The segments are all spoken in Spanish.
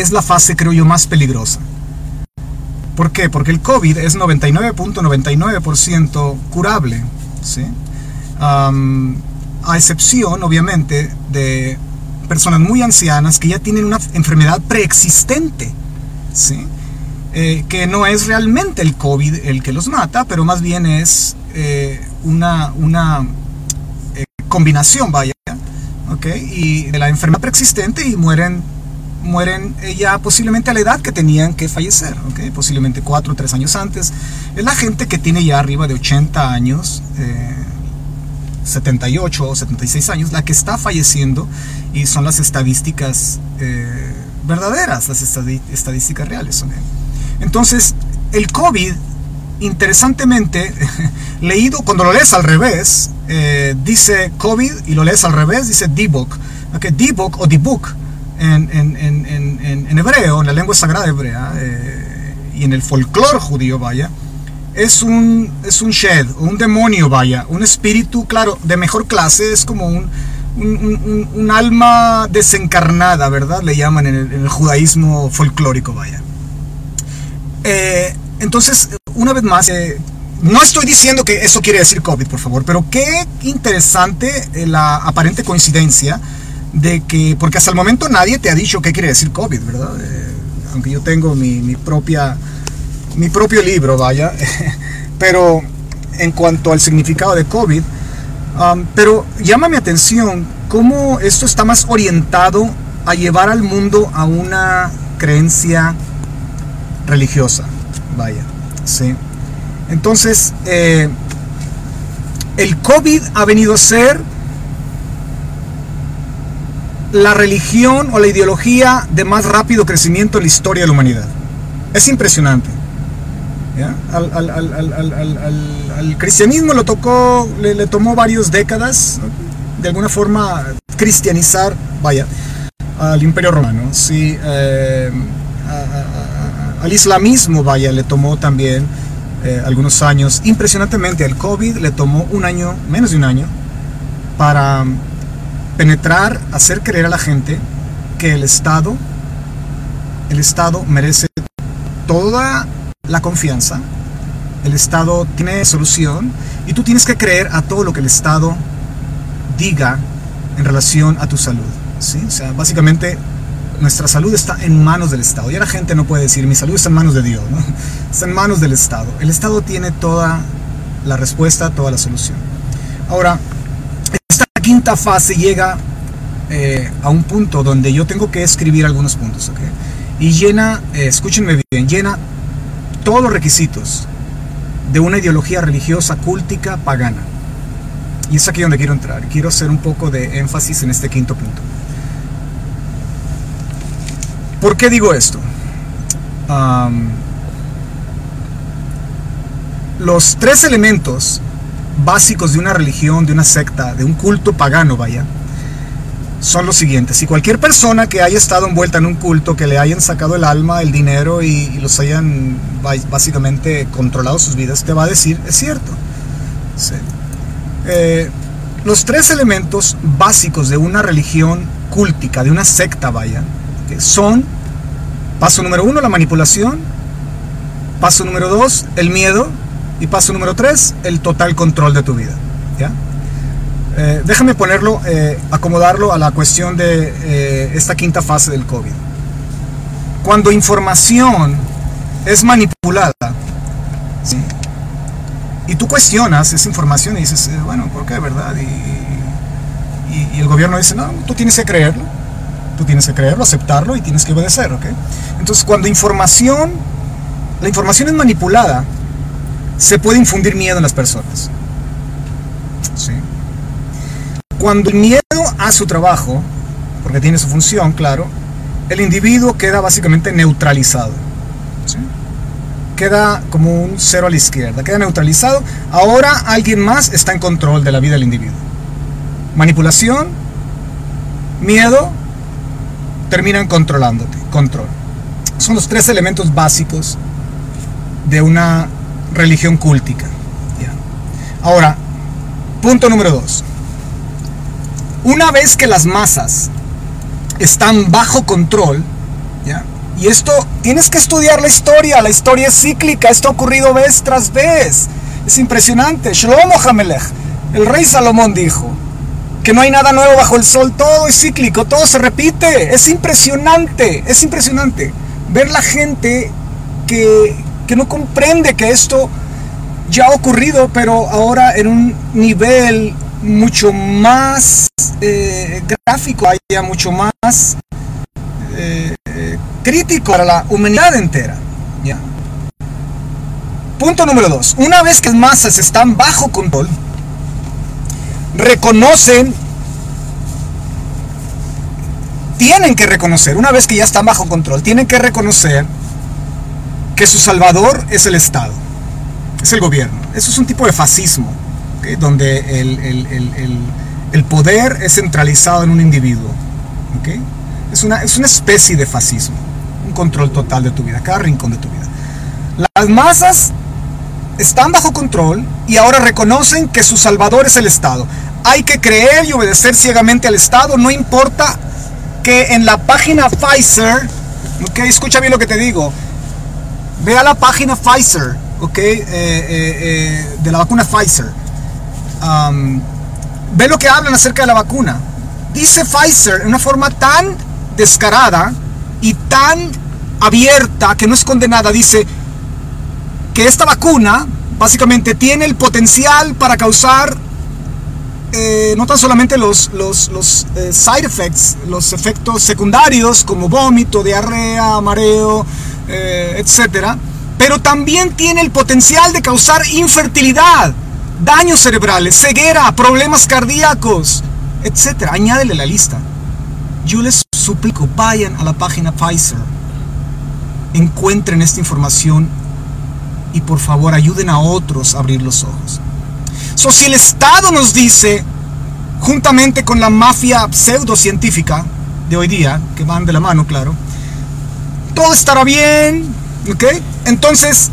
es la fase, creo yo, más peligrosa. ¿Por qué? Porque el COVID es 99.99% curable, ¿sí? a excepción, obviamente, de personas muy ancianas que ya tienen una enfermedad preexistente, ¿sí? Eh, que no es realmente el COVID el que los mata, pero más bien es eh, una, una eh, combinación, vaya, ¿ok? Y de la enfermedad preexistente y mueren, mueren ya posiblemente a la edad que tenían que fallecer, ¿ok? Posiblemente 4 o 3 años antes. Es la gente que tiene ya arriba de 80 años. 78 o 76 años, la que está falleciendo y son las estadísticas verdaderas, las estadísticas reales. ¿okay? Entonces, el COVID, interesantemente, leído, cuando lo lees al revés, eh, dice COVID y lo lees al revés, dice Dibuk. Okay, Dibuk o Dibuk en, en, en, en, hebreo, en la lengua sagrada hebrea eh, y en el folclore judío, vaya, es un, es un shed, un demonio, vaya, un espíritu, claro, de mejor clase, es como un, un, alma desencarnada, ¿verdad? Le llaman en el, judaísmo folclórico, vaya. Eh, entonces, una vez más, eh, no estoy diciendo que eso quiere decir COVID, por favor, pero qué interesante la aparente coincidencia de que, porque hasta el momento nadie te ha dicho qué quiere decir COVID, ¿verdad? aunque yo tengo mi, propia, mi propio libro, vaya, pero en cuanto al significado de COVID, pero llama mi atención cómo esto está más orientado a llevar al mundo a una creencia religiosa, vaya, ¿sí? Entonces, eh, el COVID ha venido a ser la religión o la ideología de más rápido crecimiento en la historia de la humanidad. Es impresionante. Al, cristianismo lo tocó, le, tomó varias décadas, de alguna forma, cristianizar, vaya, al imperio romano. Sí, eh, al islamismo, vaya, le tomó también eh, algunos años. Impresionantemente, al COVID le tomó un año, menos de un año, para penetrar, hacer creer a la gente que el Estado, el Estado merece toda la confianza, el Estado tiene solución y tú tienes que creer a todo lo que el Estado diga en relación a tu salud. ¿sí? O sea, básicamente nuestra salud está en manos del Estado. Ya la gente no puede decir, mi salud está en manos de Dios, está en manos del Estado. El Estado tiene toda la respuesta, toda la solución. Ahora, quinta fase llega eh, a un punto donde yo tengo que escribir algunos puntos, ¿ok? Y llena, eh, escúchenme bien, llena todos los requisitos de una ideología religiosa, cúltica, pagana. Y es aquí donde quiero entrar. Quiero hacer un poco de énfasis en este quinto punto. ¿Por qué digo esto? los tres elementos básicos de una religión, de una secta, de un culto pagano, vaya, son los siguientes. Si cualquier persona que haya estado envuelta en un culto, que le hayan sacado el alma, el dinero y, los hayan básicamente controlado sus vidas, te va a decir, es cierto. Eh, los tres elementos básicos de una religión cultica, de una secta, vaya, son Paso número uno, la manipulación. Paso número dos, el miedo. Y paso número tres, el total control de tu vida. ¿ya? Eh, déjame ponerlo, eh, acomodarlo a la cuestión de eh, esta quinta fase del COVID. Cuando información es manipulada, y tú cuestionas esa información y dices, bueno, ¿por qué, verdad? y el gobierno dice, no, tú tienes que creerlo Tú tienes que creerlo, aceptarlo y tienes que obedecer, ¿ok? Entonces, cuando información, la información es manipulada, se puede infundir miedo en las personas. ¿Sí? Cuando el miedo a su trabajo, porque tiene su función, claro, el individuo queda básicamente neutralizado. Queda como un cero a la izquierda, queda neutralizado. Ahora alguien más está en control de la vida del individuo. Manipulación, miedo terminan controlándote. Control. Son los tres elementos básicos de una religión cúltica. Ahora, punto número dos. Una vez que las masas están bajo control, ¿ya? Y esto, tienes que estudiar la historia, la historia es cíclica, esto ha ocurrido vez tras vez. Es impresionante. Shlomo Hamelech, el rey Salomón dijo que no hay nada nuevo bajo el sol, todo es cíclico, todo se repite. Es impresionante, es impresionante ver la gente que, que no comprende que esto ya ha ocurrido, pero ahora en un nivel mucho más eh, gráfico, haya mucho más eh, crítico para la humanidad entera. Punto número dos. Una vez que las masas están bajo control, reconocen, tienen que reconocer, una vez que ya están bajo control, tienen que reconocer que su salvador es el Estado, es el gobierno. Eso es un tipo de fascismo, donde el, poder es centralizado en un individuo. Es, una, es una especie de fascismo, un control total de tu vida, cada rincón de tu vida. Las masas están bajo control y ahora reconocen que su salvador es el Estado. Hay que creer y obedecer ciegamente al Estado, no importa que en la página Pfizer, ok, escucha bien lo que te digo, ve a la página Pfizer, ok, eh, eh, eh, de la vacuna Pfizer, ve lo que hablan acerca de la vacuna. Dice Pfizer en una forma tan descarada y tan abierta que no es condenada, dice, que esta vacuna básicamente tiene el potencial para causar no tan solamente los, los, los side effects, los efectos secundarios como vómito, diarrea, mareo, eh, etcétera, pero también tiene el potencial de causar infertilidad, daños cerebrales, ceguera, problemas cardíacos, etcétera. Añádele la lista. Yo les suplico, vayan a la página Pfizer, encuentren esta información y por favor ayuden a otros a abrir los ojos. So, si el Estado nos dice, juntamente con la mafia pseudocientífica de hoy día, que van de la mano, claro, todo estará bien, ¿ok? Entonces,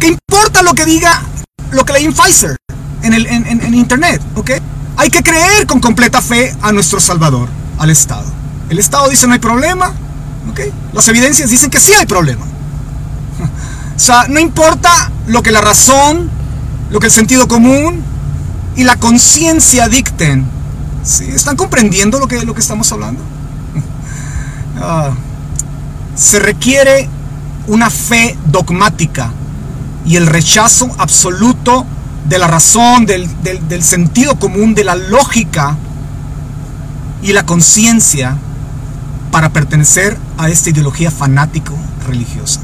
¿qué importa lo que diga, lo que leí en Pfizer, en, el, en, Internet, ¿ok? Hay que creer con completa fe a nuestro Salvador, al Estado. El Estado dice no hay problema, ¿ok? Las evidencias dicen que sí hay problema. O sea, no importa lo que la razón, lo que el sentido común y la conciencia dicten. ¿Sí? ¿Están comprendiendo lo que, lo que estamos hablando? Ah, se requiere una fe dogmática y el rechazo absoluto de la razón, del, del sentido común, de la lógica y la conciencia para pertenecer a esta ideología fanático religiosa.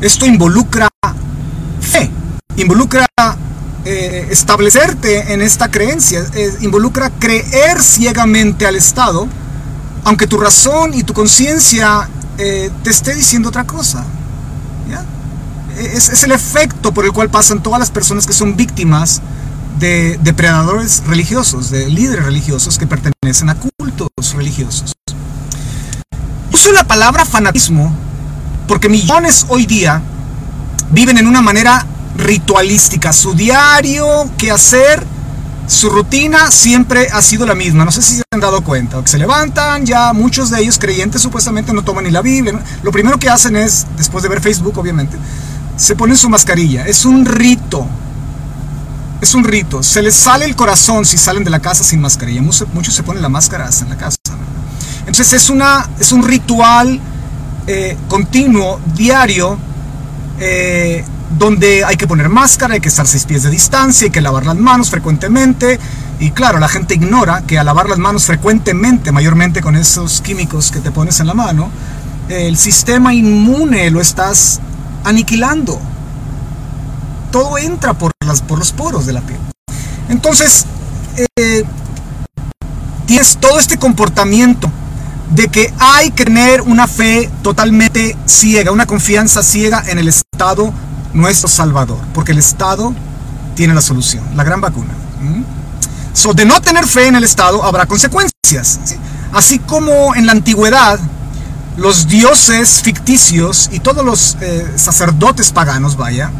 Esto involucra fe, involucra eh, establecerte en esta creencia, eh, involucra creer ciegamente al Estado, aunque tu razón y tu conciencia eh, te esté diciendo otra cosa. Es, es, el efecto por el cual pasan todas las personas que son víctimas de depredadores religiosos, de líderes religiosos que pertenecen a cultos religiosos. Uso la palabra fanatismo porque millones hoy día viven en una manera ritualística. Su diario, qué hacer, su rutina siempre ha sido la misma. No sé si se han dado cuenta. Que se levantan, ya muchos de ellos creyentes supuestamente no toman ni la Biblia. Lo primero que hacen es, después de ver Facebook obviamente, se ponen su mascarilla. Es un rito. Es un rito. Se les sale el corazón si salen de la casa sin mascarilla. Muchos, se ponen la máscara en la casa. Entonces es, una, es un ritual eh, continuo, diario, eh, donde hay que poner máscara, hay que estar seis pies de distancia, hay que lavar las manos frecuentemente. Y claro, la gente ignora que al lavar las manos frecuentemente, mayormente con esos químicos que te pones en la mano, el sistema inmune lo estás aniquilando. Todo entra por, las, por los poros de la piel. Entonces, eh, tienes todo este comportamiento de que hay que tener una fe totalmente ciega, una confianza ciega en el Estado, nuestro Salvador, porque el Estado tiene la solución, la gran vacuna. So, de no tener fe en el Estado habrá consecuencias. Así como en la antigüedad, los dioses ficticios y todos los eh, sacerdotes paganos, vaya,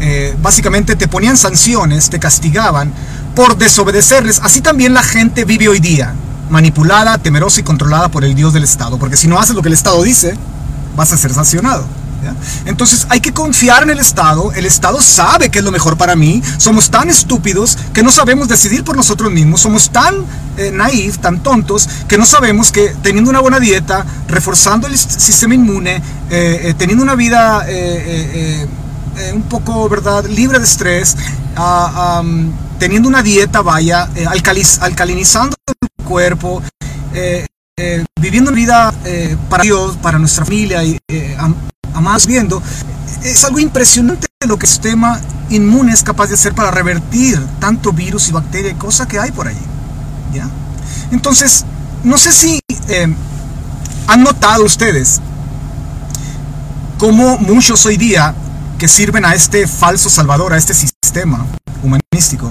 eh, básicamente te ponían sanciones, te castigaban por desobedecerles. Así también la gente vive hoy día. manipulada, temerosa y controlada por el Dios del Estado. Porque si no haces lo que el Estado dice, vas a ser sancionado. Entonces hay que confiar en el Estado, el Estado sabe que es lo mejor para mí, somos tan estúpidos que no sabemos decidir por nosotros mismos, somos tan eh, tan tontos, que no sabemos que teniendo una buena dieta, reforzando el sistema inmune, eh, eh, teniendo una vida un poco, ¿verdad?, libre de estrés, ah, teniendo una dieta, vaya, alcalinizando el cuerpo, viviendo una vida para Dios, para nuestra familia y a más viendo, es algo impresionante lo que el sistema inmune es capaz de hacer para revertir tanto virus y bacteria y cosa que hay por allí. ¿ya? Entonces, no sé si eh, han notado ustedes cómo muchos hoy día que sirven a este falso salvador, a este sistema humanístico,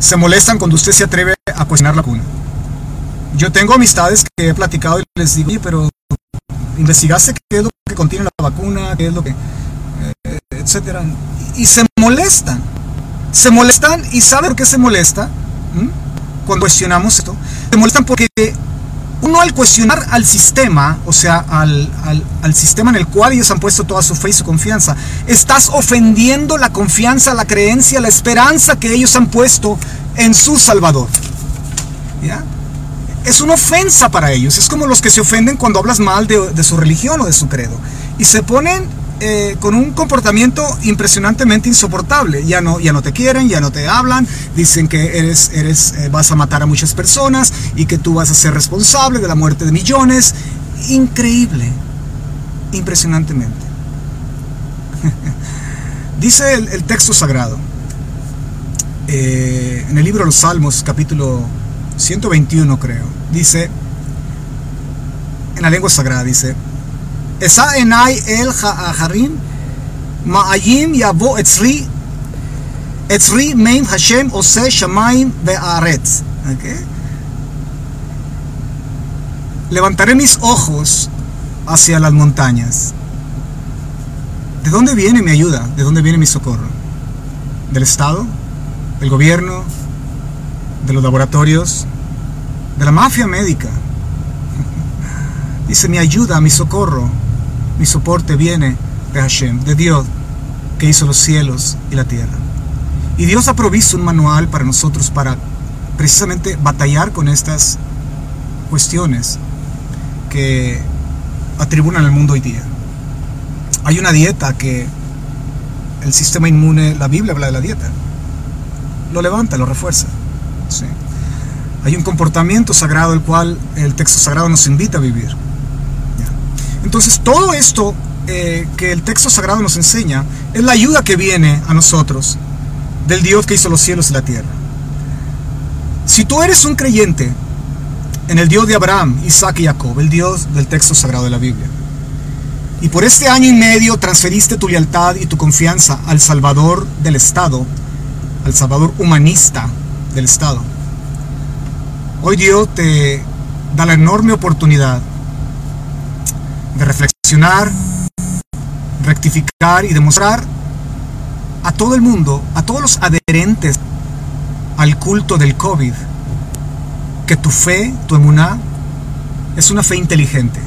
se molestan cuando usted se atreve a cuestionar la cuna. Yo tengo amistades que he platicado y les digo, oye, pero investigaste qué es lo que contiene la vacuna, qué es lo que, eh, etcétera, y, se molestan, se molestan y saben por qué se molesta cuando cuestionamos esto, se molestan porque uno al cuestionar al sistema, o sea, al, al, sistema en el cual ellos han puesto toda su fe y su confianza, estás ofendiendo la confianza, la creencia, la esperanza que ellos han puesto en su Salvador. ¿Ya? Es una ofensa para ellos. Es como los que se ofenden cuando hablas mal de, su religión o de su credo. Y se ponen eh, con un comportamiento impresionantemente insoportable. Ya no, ya no te quieren, ya no te hablan, dicen que eres, eres, eh, vas a matar a muchas personas y que tú vas a ser responsable de la muerte de millones. Increíble, impresionantemente. Dice el, texto sagrado eh, en el libro de los Salmos, capítulo 121 creo, dice, en la lengua sagrada dice, Esa enai el harim ma'ayim yavo etzri etzri meim Hashem ose shamaim ve'aretz. Levantaré mis ojos hacia las montañas. ¿De dónde viene mi ayuda? ¿De dónde viene mi socorro? ¿Del Estado? ¿Del gobierno? De los laboratorios, de la mafia médica. Dice, mi ayuda, mi socorro, mi soporte viene de Hashem, de Dios, que hizo los cielos y la tierra. Y Dios ha provisto un manual para nosotros para precisamente batallar con estas cuestiones que atribulan al mundo hoy día. Hay una dieta que el sistema inmune, la Biblia habla de la dieta, lo levanta, lo refuerza. Hay un comportamiento sagrado el cual el texto sagrado nos invita a vivir. Entonces todo esto eh, que el texto sagrado nos enseña es la ayuda que viene a nosotros del Dios que hizo los cielos y la tierra. Si tú eres un creyente en el Dios de Abraham, Isaac y Jacob, el Dios del texto sagrado de la Biblia, y por este año y medio transferiste tu lealtad y tu confianza al Salvador del Estado, al Salvador humanista, del Estado. Hoy Dios te da la enorme oportunidad de reflexionar, rectificar y demostrar a todo el mundo, a todos los adherentes al culto del COVID, que tu fe, tu emuná, es una fe inteligente.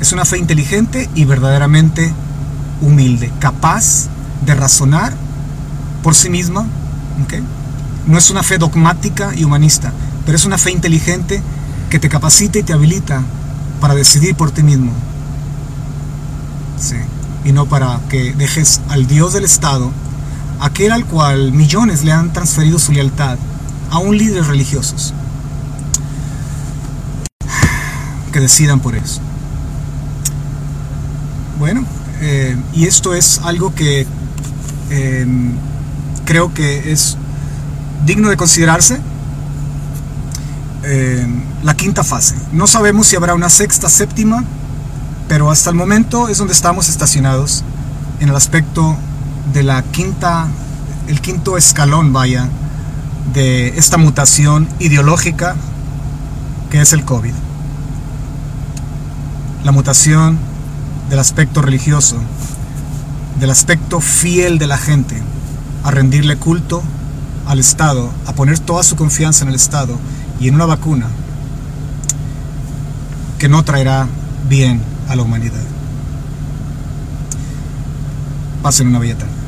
Es una fe inteligente y verdaderamente humilde, capaz de razonar por sí misma. ¿okay? No es una fe dogmática y humanista, pero es una fe inteligente que te capacita y te habilita para decidir por ti mismo. Sí. Y no para que dejes al Dios del Estado, aquel al cual millones le han transferido su lealtad, a un líderes religiosos. Que decidan por eso. Bueno, eh, y esto es algo que eh, creo que es digno de considerarse eh, la quinta fase. No sabemos si habrá una sexta, séptima, pero hasta el momento es donde estamos estacionados en el aspecto de la quinta, el quinto escalón, vaya, de esta mutación ideológica que es el COVID. La mutación del aspecto religioso, del aspecto fiel de la gente a rendirle culto al Estado, a poner toda su confianza en el Estado y en una vacuna que no traerá bien a la humanidad. Pasen una bella tarde.